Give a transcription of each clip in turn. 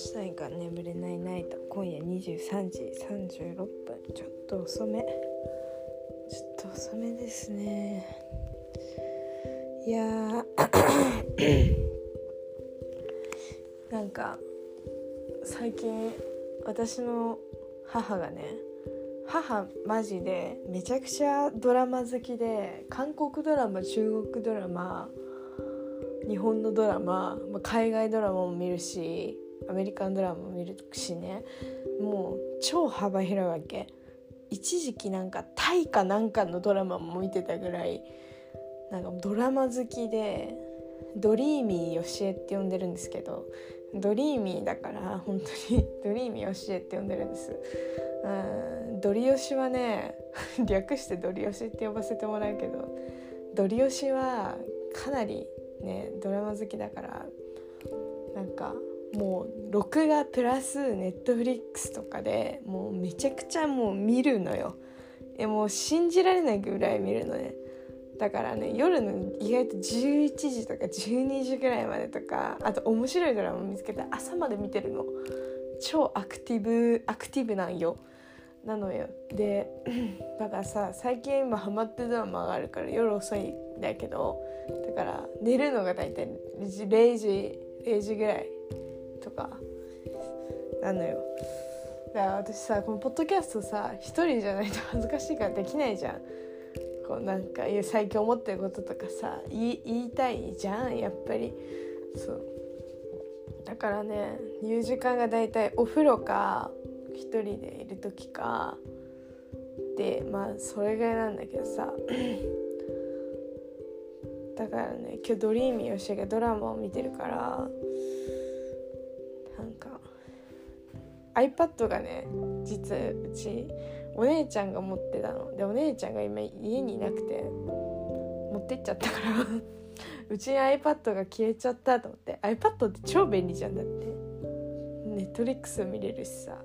したいが眠れないナイト。今夜23時36分。ちょっと遅め。ちょっと遅めですね。いやー。なんか最近私の母がね母マジでめちゃくちゃドラマ好きで韓国ドラマ中国ドラマ日本のドラマ海外ドラマも見るしアメリカンドラマも見るしね。もう超幅広いわけ。一時期なんかタイかなんかのドラマも見てたぐらい。なんかドラマ好きでドリーミーよしえって呼んでるんですけど。ドリーミーだから本当に。ドリーミーよしえって呼んでるんです。うんドリヨシはね略してドリヨシって呼ばせてもらうけど。ドリヨシはかなりねドラマ好きだから。なんかもう録画プラスネットフリックスとかでもうめちゃくちゃもう見るのよ。えもう信じられないぐらい見るのね。だからね夜の意外と11時とか12時ぐらいまでとかあと面白いドラマ見つけて朝まで見てるの。超アクティブアクティブなんよ。なのよ。で だからさ最近今ハマってるドラマがあるから夜遅いんだけどだから寝るのが大体0時0時ぐらい。とか。なのよ。だから私さこのポッドキャストさ一人じゃないと 恥ずかしいからできないじゃん。こうなんか最近思ってることとかさ言いたいじゃんやっぱり。そう。だからね言う時間がだいたいお風呂か一人でいる時か。でまあそれぐらいなんだけどさ。だからね今日ドリーミーよしがドラマを見てるから iPad がね実うちお姉ちゃんが持ってたの。でお姉ちゃんが今家にいなくて持ってっちゃったから。うちに iPad が消えちゃったと思って。iPad って超便利じゃんだって。Netflix 見れるしさ。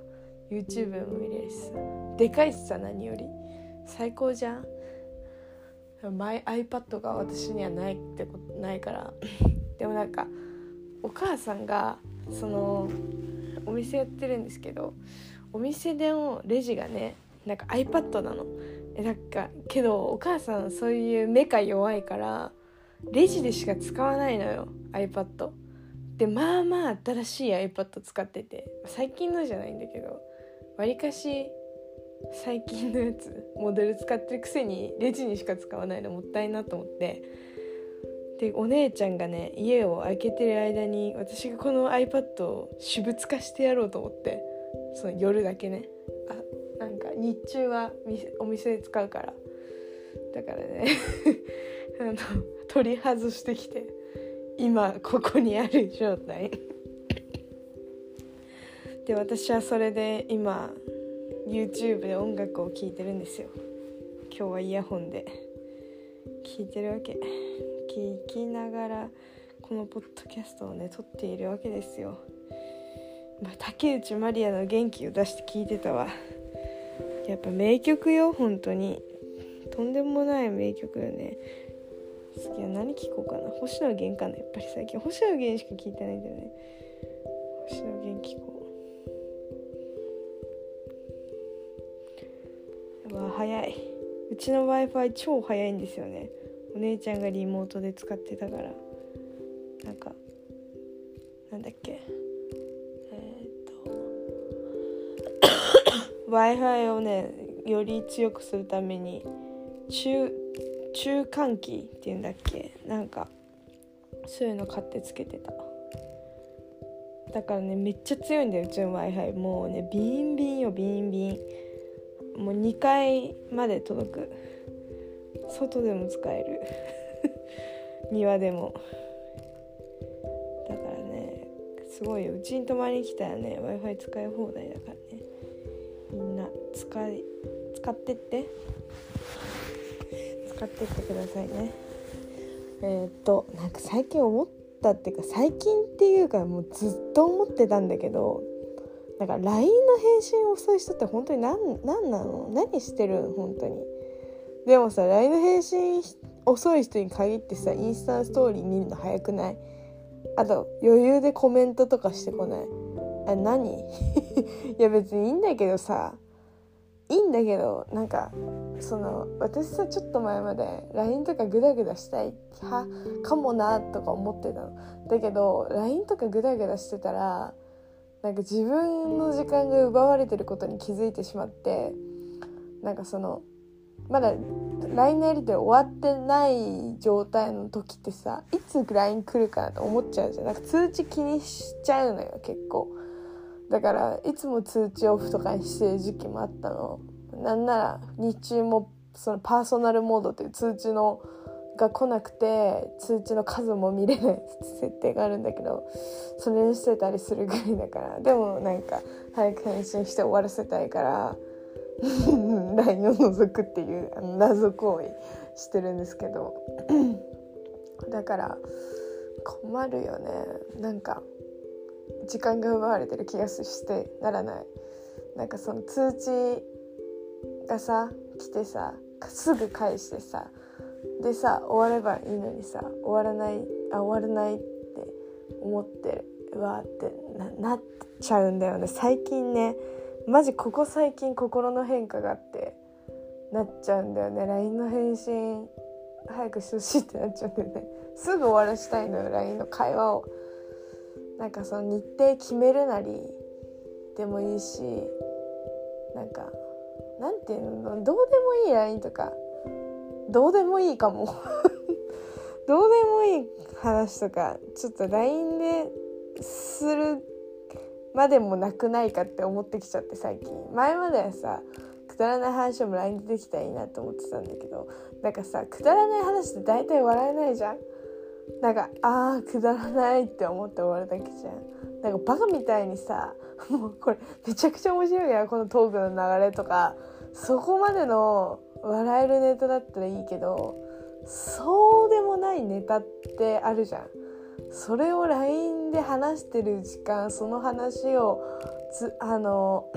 YouTube も見れるしさ。でかいしさ何より。最高じゃん。マイ iPad が私にはないってことないから。でもなんかお母さんがそのお店やってるんですけどお店でのレジがねなんか iPad なの。えなんかけどお母さんそういう目が弱いからレジでしか使わないのよ iPad でまあまあ新しい iPad 使ってて最近のじゃないんだけどわりかし最近のやつモデル使ってるくせにレジにしか使わないのもったいなと思ってでお姉ちゃんがね家を開けてる間に私がこの iPad を私物化してやろうと思ってその夜だけね。あなんか日中はお店で使うから。だからね あの取り外してきて今ここにある状態。で私はそれで今 YouTube で音楽を聴いてるんですよ。今日はイヤホンで聴いてるわけ。聴きながらこのポッドキャストをね撮っているわけですよ、まあ、竹内まりやの元気を出して聴いてたわ。やっぱ名曲よ本当に。とんでもない名曲よね。次は何聴こうかな。星野源かな。やっぱり最近。星野源しか聴いてないんだよね。星野源聴こう。わ早い。うちの w i f i 超早いんですよね。お姉ちゃんがリモートで使ってたからなんかなんだっけ。えー、っと w i f i をねより強くするために中中換気っていうんだっけ。なんかそういうの買ってつけてた。だからねめっちゃ強いんだようちの w i f i もうねビンビンよビンビン。もう2階まで届く。外でも使える。庭でも。だからねすごいうちに泊まりに来たらね w i f i 使い放題だからね。みんな使い使ってって。使ってってくださいね。えー、っとなんか最近思ったっていうか最近っていうかもうずっと思ってたんだけどだか LINE の返信遅い人って本当に何何なの？何してる本当に。でもさ LINE の返信遅い人に限ってさインスタストーリー見るの早くない？あと余裕でコメントとかしてこない？え何？いや別にいいんだけどさいいんだけどなんかその私さちょっと前まで LINE とかグダグダしたいはかもなとか思ってたの。だけど LINE とかグダグダしてたらなんか自分の時間が奪われてることに気づいてしまってなんかそのまだ LINE のやり取り終わってない状態の時ってさいつ LINE 来るかなと思っちゃうじゃん。なんか通知気にしちゃうのよ結構。だからいつも通知オフとかにしてる時期もあったの。なんなら日中もそのパーソナルモードっていう通知のが来なくて通知の数も見れない 設定があるんだけどそれにしてたりするぐらいだから。でもなんか早く返信して終わらせたいから。LINE を覗くっていう謎行為してるんですけど。だから困るよね。なんか時間が奪われてる気がしてならない。なんかその通知がさ来てさすぐ返してさでさ終わればいいのにさ終わらないあ終わらないって思ってるわってなっちゃうんだよね。最近ねマジここ最近心の変化があってなっちゃうんだよね。LINE の返信早くしてほしいってなっちゃうんだよね。すぐ終わらしたいのよ LINE の会話を。なんかその日程決めるなりでもいいしなんかなんていうの？どうでもいい LINE とかどうでもいいかも。どうでもいい話とかちょっと LINE でするまでもなくないかって思ってきちゃって最近。前まではさくだらない話も LINE でできたらいいなと思ってたんだけどなんかさくだらない話って大体笑えないじゃん。なんかあーくだらないって思って終わるだけじゃん。なんかバカみたいにさもうこれめちゃくちゃ面白いやこのトークの流れとかそこまでの笑えるネタだったらいいけどそうでもないネタってあるじゃん。それを LINE で話してる時間その話をつあの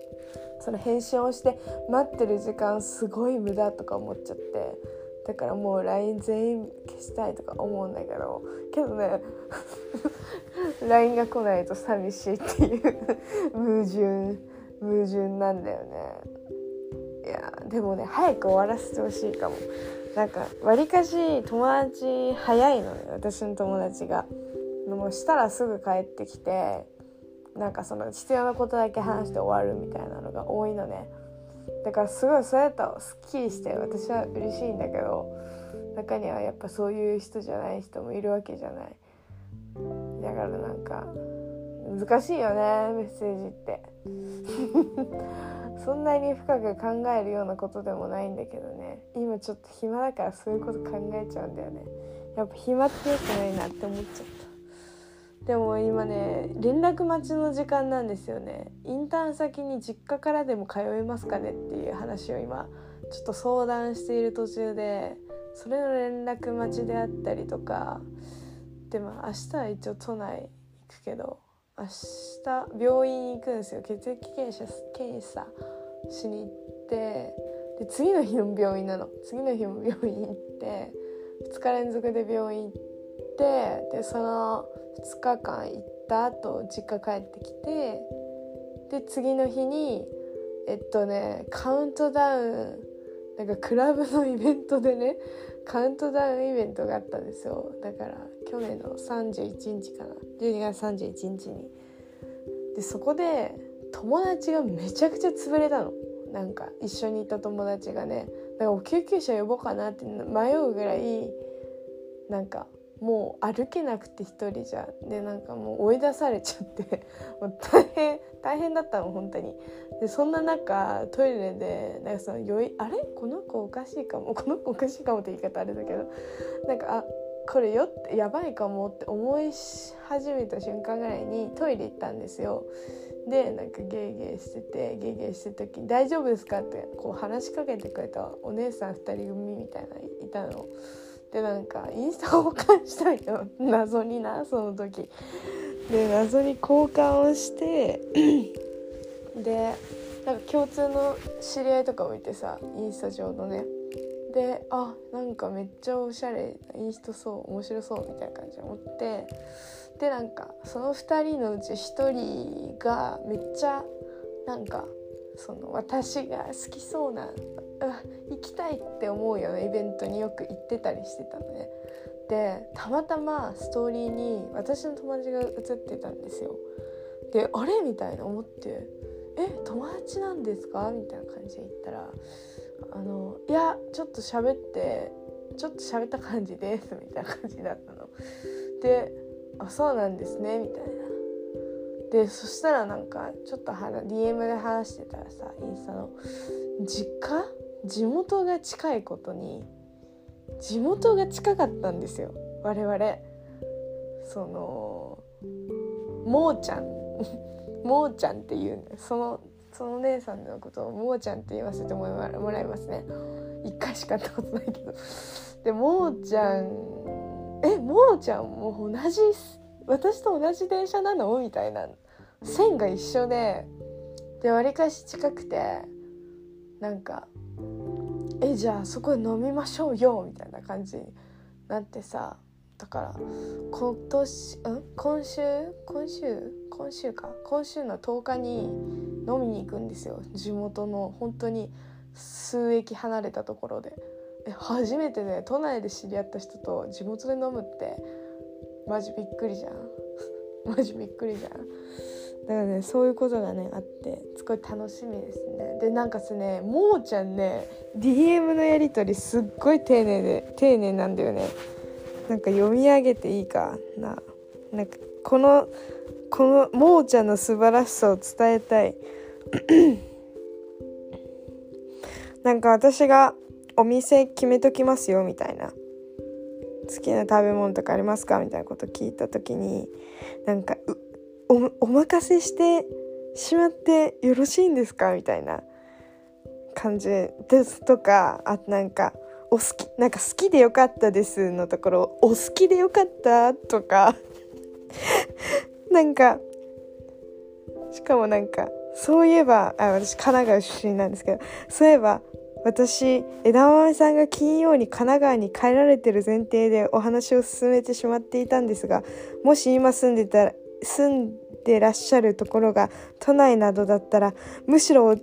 その返信をして待ってる時間すごい無駄とか思っちゃって。だからもう LINE 全員消したいとか思うんだけど。けどね LINE が来ないと寂しいっていう矛盾矛盾なんだよね。いやでもね早く終わらせてほしいかも。なんかわりかし友達早いのね私の友達が。もうしたらすぐ帰ってきてなんかその必要なことだけ話して終わるみたいなのが多いのね。だからすごいそうやったらすっきりして私は嬉しいんだけど中にはやっぱそういう人じゃない人もいるわけじゃない。だからなんか難しいよねメッセージって。そんなに深く考えるようなことでもないんだけどね。今ちょっと暇だからそういうこと考えちゃうんだよね。やっぱ暇ってよくないなって思っちゃった。でも今ね連絡待ちの時間なんですよね。インターン先に実家からでも通えますかねっていう話を今ちょっと相談している途中でそれの連絡待ちであったりとか。でも明日は一応都内行くけど明日病院行くんですよ。血液検査検査しに行ってで次の日も病院なの。次の日も病院行って2日連続で病院行ってでその2日間行った後実家帰ってきてで次の日にえっとねカウントダウンなんかクラブのイベントでねカウントダウンイベントがあったんですよ。だから去年の31日かな。12月31日にでそこで友達がめちゃくちゃ潰れたの。なんか一緒にいた友達がね。だから救急車呼ぼうかなって迷うぐらいなんかもう歩けなくて一人じゃ。でなんかもう追い出されちゃって。もう大変大変だったの本当に。でそんな中トイレでなんかその酔いあれ？この子おかしいかも。この子おかしいかもって言い方あれだけど。なんかあこれよってやばいかもって思い始めた瞬間ぐらいにトイレ行ったんですよでなんかゲーゲーしててゲーゲーしてる時に「大丈夫ですか?」ってこう話しかけてくれたお姉さん2人組みたいないたの。でなんかインスタ交換したいよ謎になその時。で謎に交換をしてでなんか共通の知り合いとかもいてさインスタ上のねであなんかめっちゃおしゃれいい人そう面白そうみたいな感じで思ってでなんかその2人のうち1人がめっちゃなんかその私が好きそうな行きたいって思うようなイベントによく行ってたりしてたのね。でたまたまストーリーに私の友達が写ってたんですよ。であれ？みたいな思って「え友達なんですか?」みたいな感じで言ったら「あのいやちょっと喋ってちょっと喋った感じです」みたいな感じだったの。で「あそうなんですね」みたいな。でそしたらなんかちょっと DM で話してたらさインスタの実家？地元が近いことに地元が近かったんですよ我々そのもーちゃん もーちゃんっていうそのその姉さんのことをもーちゃんって言わせてもらいますね。一回しか会ったことないけど。でもーちゃんえもーちゃんも同じ私と同じ電車なの？みたいな線が一緒ででわりかし近くてなんか「えじゃあそこで飲みましょうよ」みたいな感じになってさ。だから今年ん？今週？今週？今週か。今週の10日に飲みに行くんですよ。地元の本当に数駅離れたところで。初めてね都内で知り合った人と地元で飲むってマジびっくりじゃん。マジびっくりじゃん。だからねそういうことがねあってすごい楽しみですね。でなんかすねもーちゃんね DM のやり取りすっごい丁寧で丁寧なんだよね。なんか読み上げていいかな。なんかこのこのもーちゃんの素晴らしさを伝えたい。なんか私がお店決めときますよみたいな。好きな食べ物とかありますかみたいなこと聞いた時になんかお任せしてしまってよろしいんですかみたいな感じですとかあとなんかお好きなんか好きでよかったですのところお好きでよかったとか なんかしかもなんかそういえばあ私神奈川出身なんですけどそういえば私枝豆さんが金曜に神奈川に帰られてる前提でお話を進めてしまっていたんですがもし今住んでた住んでらっしゃるところが都内などだったらむしろ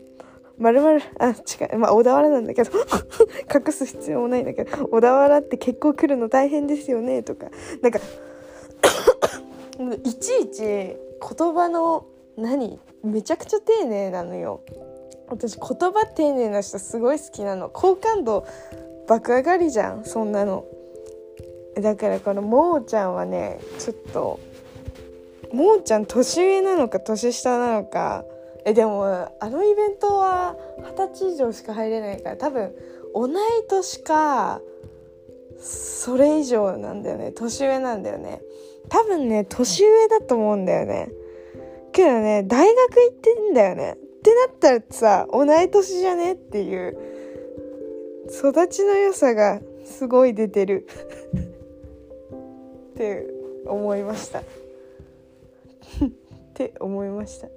まるまるあ違う。まあ小田原なんだけど。隠す必要もないんだけど。小田原って結構来るの大変ですよね。とか。なんか いちいち言葉の何？めちゃくちゃ丁寧なのよ。私言葉丁寧な人すごい好きなの。好感度爆上がりじゃんそんなの。だからこのもーちゃんはねちょっともーちゃん年上なのか年下なのかえでもあのイベントは二十歳以上しか入れないから多分同い年かそれ以上なんだよね。年上なんだよね。多分ね年上だと思うんだよね。けどね大学行ってんだよね。ってなったらさ同い年じゃねっていう育ちの良さがすごい出てる。って思いました。って思いました。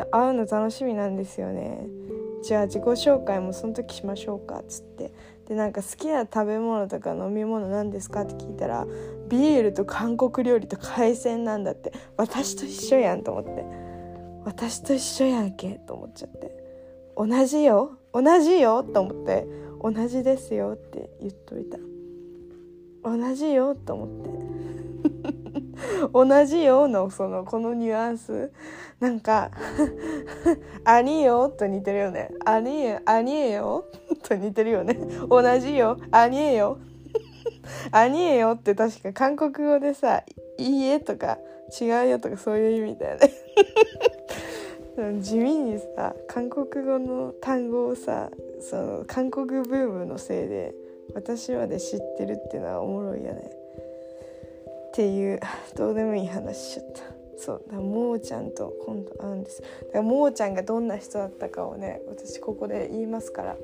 で会うの楽しみなんですよね。じゃあ自己紹介もその時しましょうか。っつって。でなんか好きな食べ物とか飲み物何ですかって聞いたらビールと韓国料理と海鮮なんだって。私と一緒やんと思って。私と一緒やんけと思っちゃって。同じよ。同じよと思って。同じですよって言っといた。同じよと思って。同じよのそのこのニュアンス。なんか「あによ」と似てるよね「あにえあにえよ」と似てるよね。同じよ「あにえよ」「あにえよ」って確か韓国語でさ「いいえ」とか「違うよ」とかそういう意味だよね。地味にさ韓国語の単語をさその韓国ブームのせいで私まで知ってるっていうのはおもろいよね。っていう どうでもいい話しちゃった。そうだもーちゃんと今度会うんです。だからもーちゃんがどんな人だったかをね私ここで言いますから、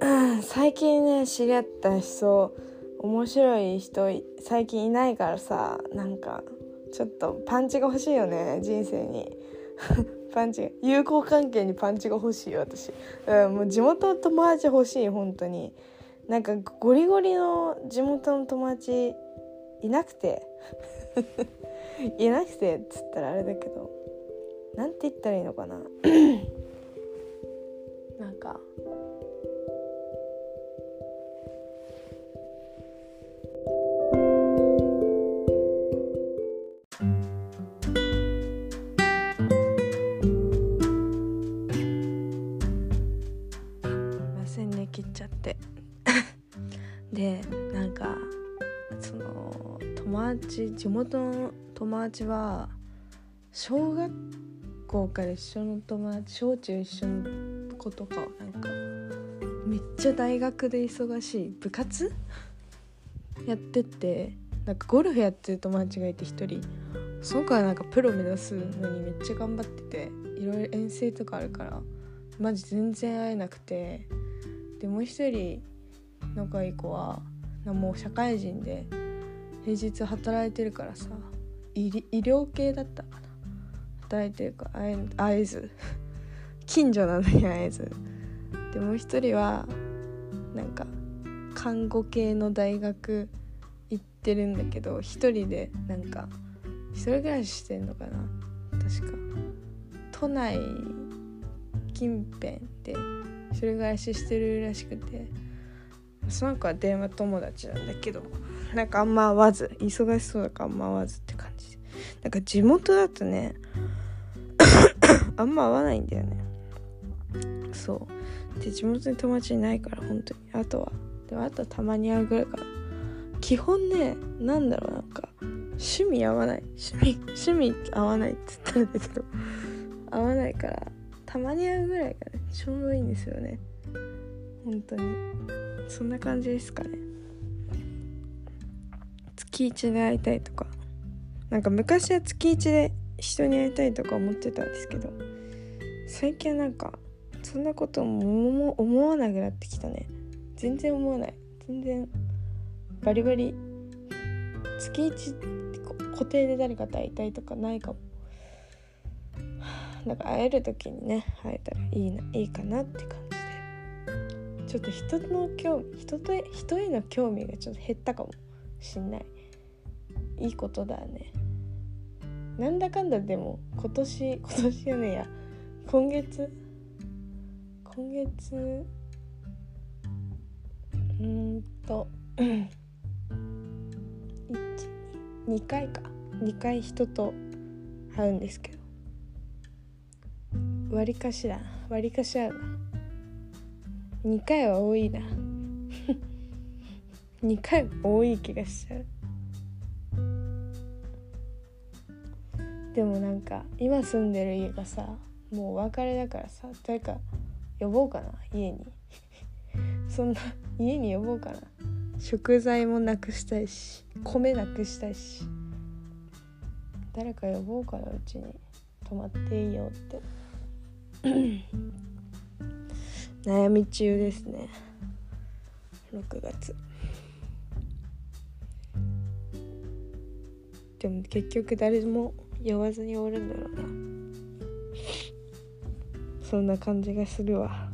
うん最近ね知り合った人面白い人最近いないからさなんかちょっとパンチが欲しいよね人生に。パンチ友好関係にパンチが欲しい私、うん、もう地元の友達欲しい本当に。なんかゴリゴリの地元の友達いなくて。いなくてっつったらあれだけど。なんて言ったらいいのかな。達地元の友達は小学校から一緒の友達小中一緒の子とかなんかめっちゃ大学で忙しい部活？やっててなんかゴルフやってる友達がいて1人。その子はなんかプロ目指すのにめっちゃ頑張ってていろいろ遠征とかあるからマジ全然会えなくて。でもう一人仲いい子はもう社会人で平日働いてるからさ医療系だったかな。働いてるか会えず。近所なのに会えず。でもう一人はなんか看護系の大学行ってるんだけど一人でなんか一人暮らししてんのかな。確か。都内近辺で一人暮らししてるらしくて。その子は電話友達なんだけど。なんかあんま会わず忙しそうだからあんま会わずって感じ。なんか地元だとね あんま会わないんだよね。そう。で地元に友達いないから本当に。あとはでもあとはたまに会うぐらいかな。基本ねなんだろうなんか趣味合わない。趣味趣味合わないって言ったんだけど。合わないからたまに会うぐらいがねちょうどいいんですよね。本当に。そんな感じですかね。月1で会いたいとか。なんか昔は月1で人に会いたいとか思ってたんですけど最近はなんかそんなことも思わなくなってきたね。全然思わない。全然バリバリ月1固定で誰かと会いたいとかないかも。だか会える時にね会えたらいいないいかなって感じで。ちょっと人の興味人と人への興味がちょっと減ったかもしんない。いいことだね。なんだかんだでも今年今年やねや今月今月うんと 12回か。2回人と会うんですけど。割かしだ割かしあるな。2回は多いな。2回多い気がしちゃう。でもなんか今住んでる家がさもうお別れだからさ誰か呼ぼうかな家に。そんな家に呼ぼうかな。食材もなくしたいし米なくしたいし。誰か呼ぼうかなうちに。泊まっていいよって。悩み中ですね。6月。でも結局誰も呼ばずにおるんだろうな。そんな感じがするわ。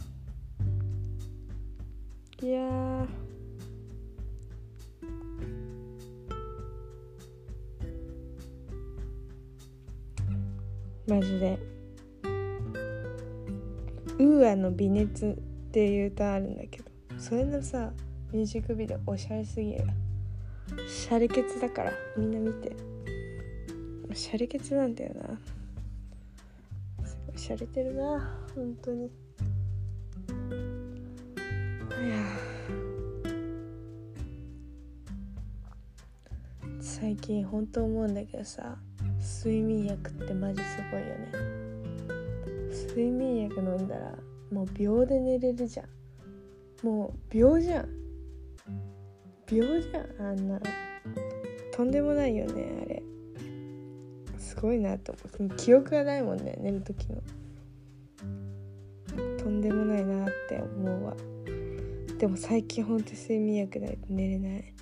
いやマジで。ウーアの微熱っていう歌あるんだけどそれのさミュージックビデオおしゃれすぎる。シャレケツだからみんな見て。シャレケツなんだよな。すごいシャレてるな本当に。いや。最近本当思うんだけどさ睡眠薬ってマジすごいよね。睡眠薬飲んだらもう秒で寝れるじゃん。もう秒じゃん。秒じゃんあんなとんでもないよねあれ。すごいなと思う。記憶がないもんね寝る時の。とんでもないなって思うわ。でも最近ほんと睡眠薬ないと寝れない。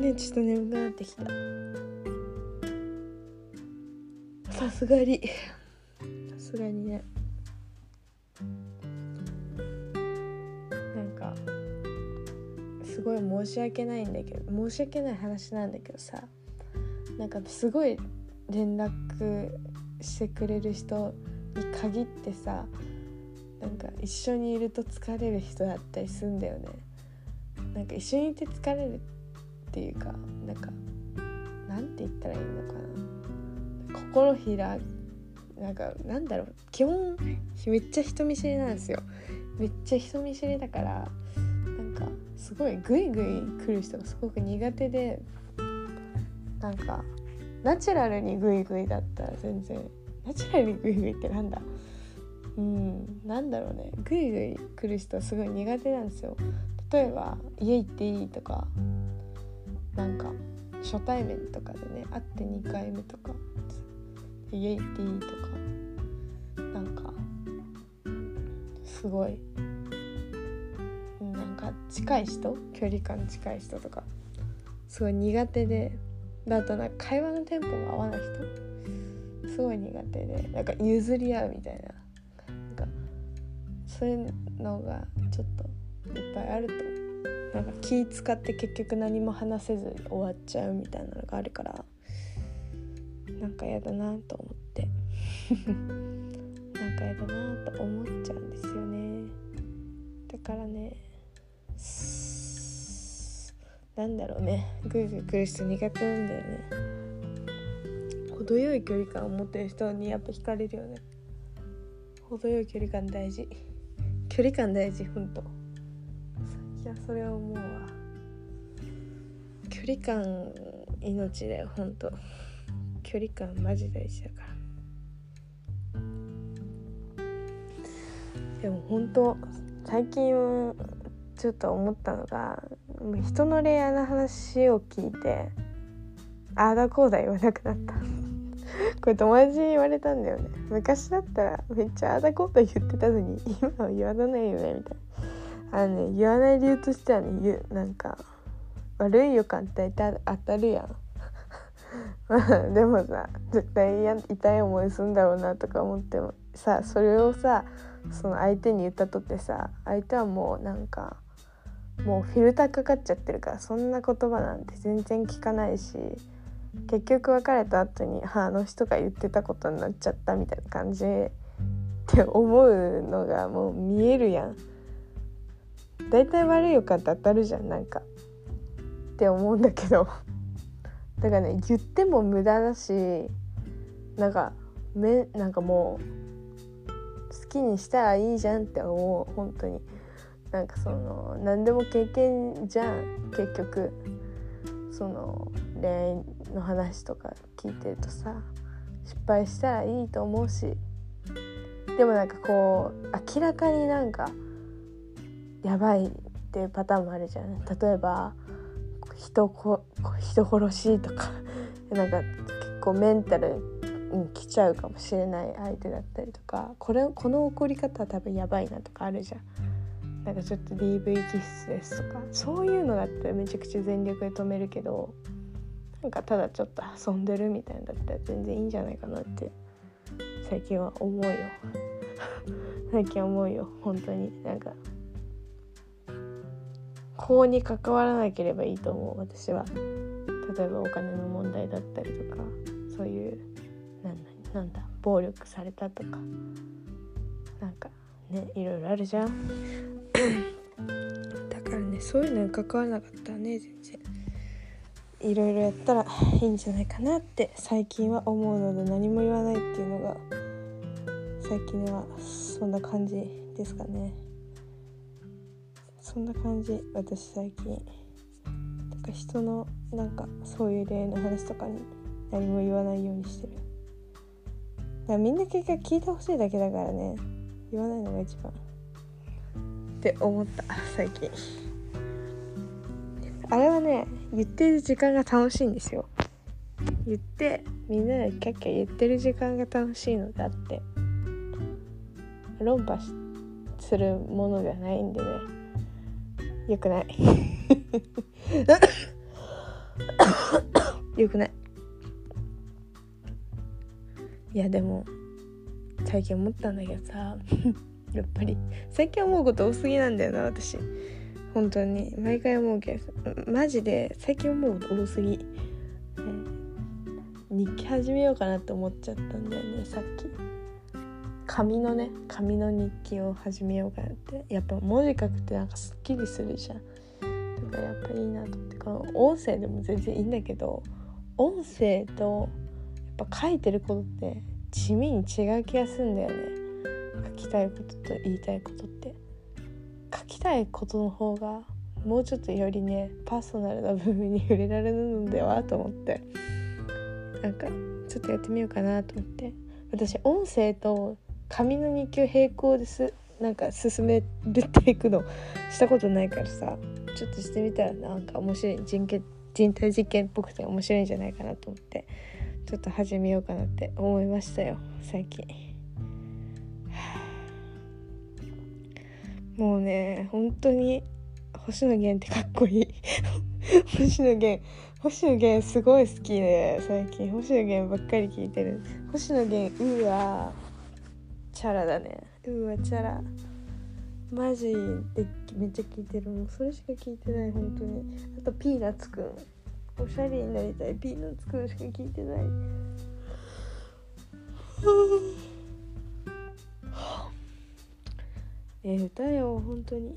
ねちょっと眠くなってきた。さすがに。さすがにね。ごい申し訳ないんだけど申し訳ない話なんだけどさなんかすごい連絡してくれる人に限ってさなんか一緒にいると疲れる人だったりするんだよね。なんか一緒にいて疲れるっていうかなんかなんて言ったらいいのかな。心開なんかなんだろう基本めっちゃ人見知りなんですよ。めっちゃ人見知りだからすごいグイグイ来る人がすごく苦手でなんかナチュラルにグイグイだったら全然。ナチュラルにグイグイってなんだ？うんなんだろうね。グイグイ来る人すごい苦手なんですよ。例えば家行っていいとかなんか初対面とかでね会って2回目とか家行っていいとかなんかすごいか近い人？距離感近い人とか。すごい苦手で。だとなんか会話のテンポが合わない人？すごい苦手で。なんか譲り合うみたいな。なんかそういうのがちょっといっぱいあると。なんか気使って結局何も話せず終わっちゃうみたいなのがあるから。なんかやだなと思って。なんかやだなと思っちゃうんですよね。だからねなんだろうね。グイグイ来る人苦手なんだよね。程よい距離感を持ってる人にやっぱ惹かれるよね。程よい距離感大事。距離感大事ほんと。いやそれは思うわ。距離感命だよほんと。距離感マジ大事だから。でも本当最近ちょっと思ったのが人の恋愛の話を聞いてああだこうだ言わなくなった。これ友達に言われたんだよね。昔だったらめっちゃああだこうだ言ってたのに今は言わないよねみたいな。あのね言わない理由としてはね言うなんか悪い予感って当たるやん。でもさ絶対痛い思いするんだろうなとか思ってもさそれをさその相手に言ったとってさ相手はもうなんかもうフィルターかかっちゃってるからそんな言葉なんて全然聞かないし結局別れた後にあの人が言ってたことになっちゃったみたいな感じって思うのがもう見えるやん。大体悪い予感って当たるじゃんなんか。って思うんだけど。だからね言っても無駄だしなんかめなんかもう好きにしたらいいじゃんって思う本当に。なんかその何でも経験じゃん。結局その恋愛の話とか聞いてるとさ失敗したらいいと思うし。でもなんかこう明らかになんかやばいっていうパターンもあるじゃん。例えば人こ人殺しとか。なんか結構メンタルに来ちゃうかもしれない相手だったりとか。これこの怒り方は多分やばいなとかあるじゃん。なんかちょっと DV 気質ですとかそういうのだったらめちゃくちゃ全力で止めるけどなんかただちょっと遊んでるみたいなだったら全然いいんじゃないかなって最近は思うよ。最近思うよ。本当に。なんか法に関わらなければいいと思う私は。例えばお金の問題だったりとかそういうなんなんだ暴力されたとかなんかねいろいろあるじゃん。だからねそういうのに関わらなかったね全然。いろいろやったらいいんじゃないかなって最近は思うので何も言わないっていうのが最近はそんな感じですかね。そんな感じ私最近。なんか人のなんかそういう例の話とかに何も言わないようにしてる。だからみんな結局聞いてほしいだけだからね。言わないのが一番って思った最近。あれはね言ってる時間が楽しいんですよ。言ってみんなでキャッキャ言ってる時間が楽しいのだって。論破するものではないんでね。よくない。よくない。いやでも最近思ったんだけどさ。やっぱり。最近思うこと多すぎなんだよな私。本当に。毎回思うけどマジで最近思うこと多すぎ、ね、日記始めようかなって思っちゃったんだよねさっき。紙のね紙の日記を始めようかなって。やっぱ文字書くってなんかすっきりするじゃん。だからやっぱいいなと思って。この音声でも全然いいんだけど音声とやっぱ書いてることって地味に違う気がするんだよね。書きたいことと言いたいことって。書きたいことの方がもうちょっとよりねパーソナルな部分に触れられるのではと思って。なんかちょっとやってみようかなと思って。私音声と紙の日記を並行です。なんか進めるっていくのしたことないからさ。ちょっとしてみたらなんか面白い人人体実験っぽくて面白いんじゃないかなと思って。ちょっと始めようかなって思いましたよ最近。もうね本当に星野源ってかっこいい。星野源星野源すごい好きで最近。星野源ばっかり聞いてる。星野源うーわチャラだね。うーわチャラ。マジでめっちゃ聞いてる。もうそれしか聞いてない本当に。あとピーナッツくん。おしゃれになりたい。ピーナッツくんしか聞いてない。ええ歌よ本当に。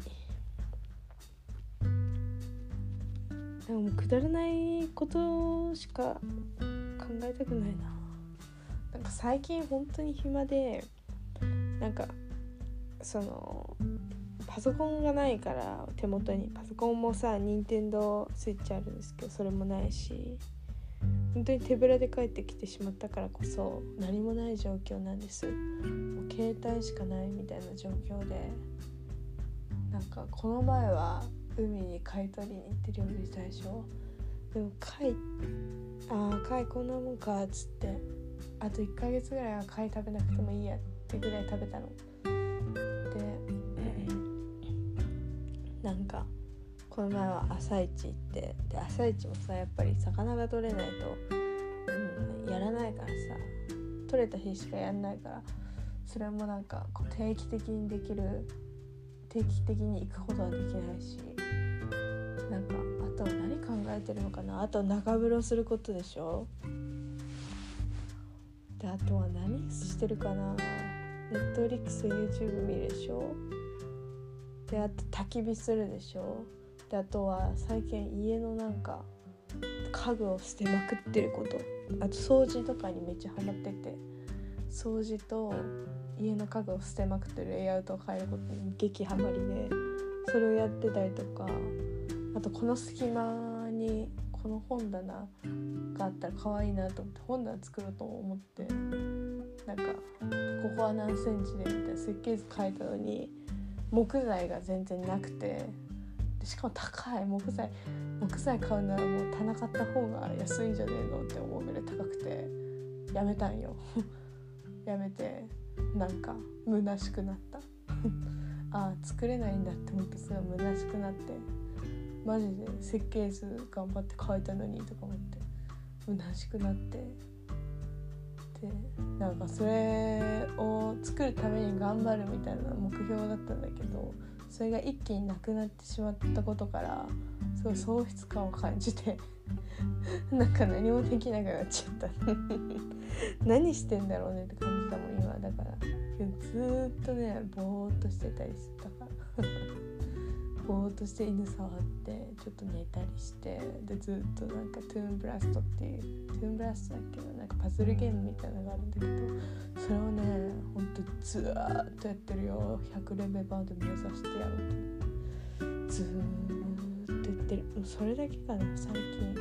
でもくだらないことしか考えたくないな。なんか最近本当に暇でなんかそのパソコンがないから手元に。パソコンもさ任天堂スイッチあるんですけどそれもないし本当に手ぶらで帰ってきてしまったからこそ何もない状況なんです。もう携帯しかないみたいな状況でなんかこの前は海に貝取りに行って料理したでしょでも貝ああ貝こんなもんかっつってあと1ヶ月ぐらいは貝食べなくてもいいやってぐらい食べたの。この前は朝市行ってで朝市もさやっぱり魚が取れないと、うん、やらないからさ取れた日しかやんないからそれもなんかこう定期的にできる定期的に行くことはできないしなんかあとは何考えてるのかな？あと長風呂することでしょ？であとは何してるかな？ネットリックス YouTube 見るでしょ？であと焚き火するでしょ？であとは最近家のなんか家具を捨てまくってること。あと掃除とかにめっちゃハマってて。掃除と家の家具を捨てまくってるレイアウトを変えることに激ハマりで。それをやってたりとか。あとこの隙間にこの本棚があったら可愛いなと思って本棚作ろうと思って。なんかここは何センチでみたいな設計図書いたのに木材が全然なくて。しかも高い。木材木材買うならもう棚買った方が安いんじゃねえのって思うぐらい高くてやめたんよ。やめてなんか虚しくなった。ああ作れないんだって思ってすごい虚しくなって。マジで設計図頑張って書いたのにとか思って。虚しくなって。でなんかそれを作るために頑張るみたいな目標だったんだけどそれが一気になくなってしまったことからすごい喪失感を感じて なんか何もできなくなっちゃった。何してんだろうねって感じたもん今。だからずっとねぼーっとしてたりしたから。ぼーっとして犬触ってちょっと寝たりしてでずっとなんかトゥーンブラストっていうトゥーンブラストだっけどなんかパズルゲームみたいなのがあるんだけどそれをねほんとずーっとやってるよ。100レベルバード目指してやろうと。ずーっと言ってる。もうそれだけかな最近。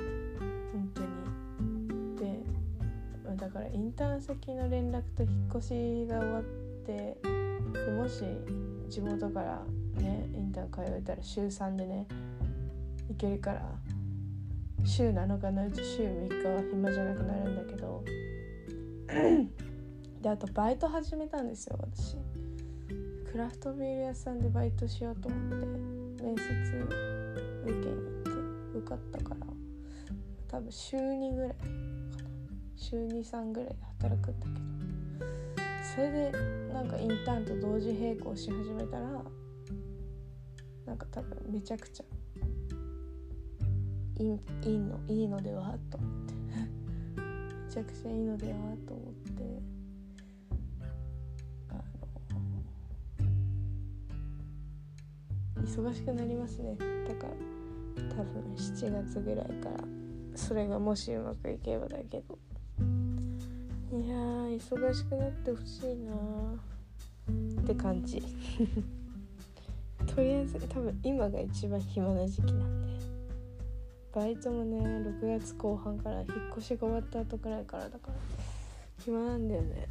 本当に。でだからインターン先の連絡と引っ越しが終わってでもし地元からねインターン通えたら週3でね行けるから週7日のうち週3日は暇じゃなくなるんだけど。であとバイト始めたんですよ私。クラフトビール屋さんでバイトしようと思って面接受けに行って受かったから。多分週2ぐらいかな。週23ぐらいで働くんだけど。それでなんかインターンと同時並行し始めたらなんか多分めちゃくちゃいいいのいいのではと思って。めちゃくちゃいいのではと思って。あの忙しくなりますね。だから多分7月ぐらいからそれがもしうまくいけばだけど。いや忙しくなってほしいなって感じ。とりあえず多分今が一番暇な時期なんで。バイトもね6月後半から引っ越しが終わった後くらいからだから暇なんだよね。